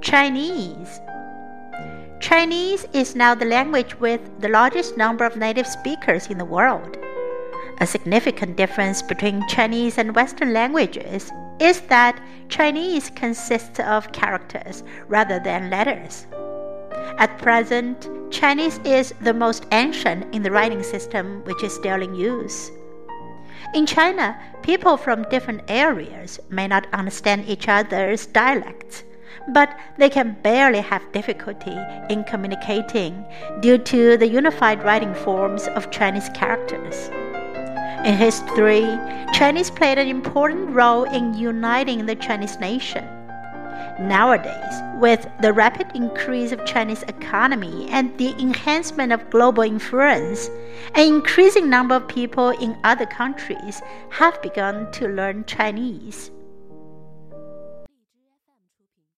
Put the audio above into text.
Chinese. Chinese is now the language with the largest number of native speakers in the world. A significant difference between Chinese and Western languages is that Chinese consists of characters rather than letters. At present, Chinese is the most ancient in the writing system which is still in use. In China, people from different areas may not understand each other's dialects, but they can barely have difficulty in communicating due to the unified writing forms of Chinese characters. In history, Chinese played an important role in uniting the Chinese nation. Nowadays, with the rapid increase of Chinese economy and the enhancement of global influence, an increasing number of people in other countries have begun to learn Chinese.